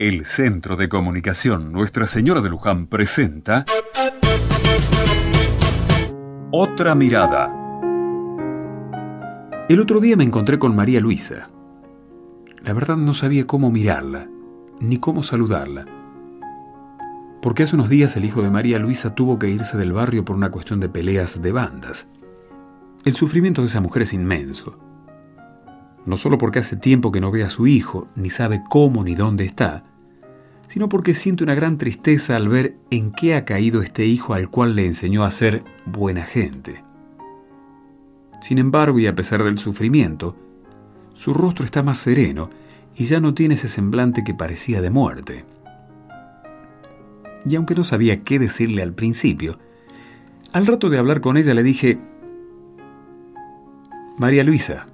El Centro de Comunicación Nuestra Señora de Luján presenta Otra Mirada. El otro día me encontré con María Luisa. La verdad no sabía cómo mirarla, ni cómo saludarla. Porque hace unos días el hijo de María Luisa tuvo que irse del barrio por una cuestión de peleas de bandas. El sufrimiento de esa mujer es inmenso no solo porque hace tiempo que no ve a su hijo, ni sabe cómo ni dónde está, sino porque siente una gran tristeza al ver en qué ha caído este hijo al cual le enseñó a ser buena gente. Sin embargo, y a pesar del sufrimiento, su rostro está más sereno y ya no tiene ese semblante que parecía de muerte. Y aunque no sabía qué decirle al principio, al rato de hablar con ella le dije, María Luisa,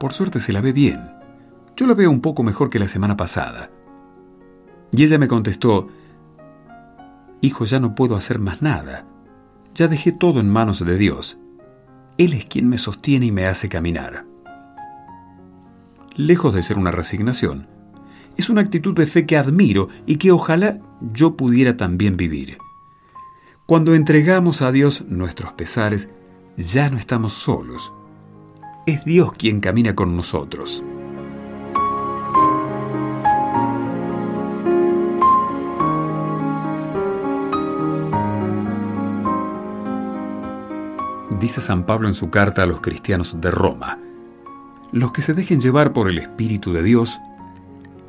por suerte se la ve bien. Yo la veo un poco mejor que la semana pasada. Y ella me contestó, Hijo, ya no puedo hacer más nada. Ya dejé todo en manos de Dios. Él es quien me sostiene y me hace caminar. Lejos de ser una resignación, es una actitud de fe que admiro y que ojalá yo pudiera también vivir. Cuando entregamos a Dios nuestros pesares, ya no estamos solos es Dios quien camina con nosotros. Dice San Pablo en su carta a los cristianos de Roma, los que se dejen llevar por el Espíritu de Dios,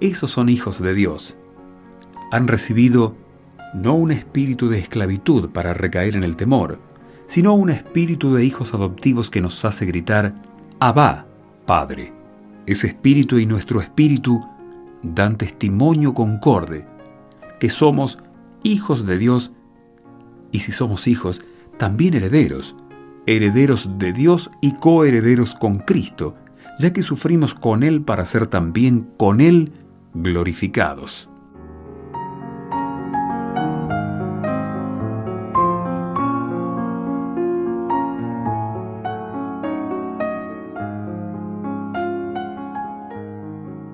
esos son hijos de Dios. Han recibido no un espíritu de esclavitud para recaer en el temor, sino un espíritu de hijos adoptivos que nos hace gritar, Abba, Padre. Ese espíritu y nuestro espíritu dan testimonio concorde que somos hijos de Dios y si somos hijos, también herederos, herederos de Dios y coherederos con Cristo, ya que sufrimos con Él para ser también con Él glorificados.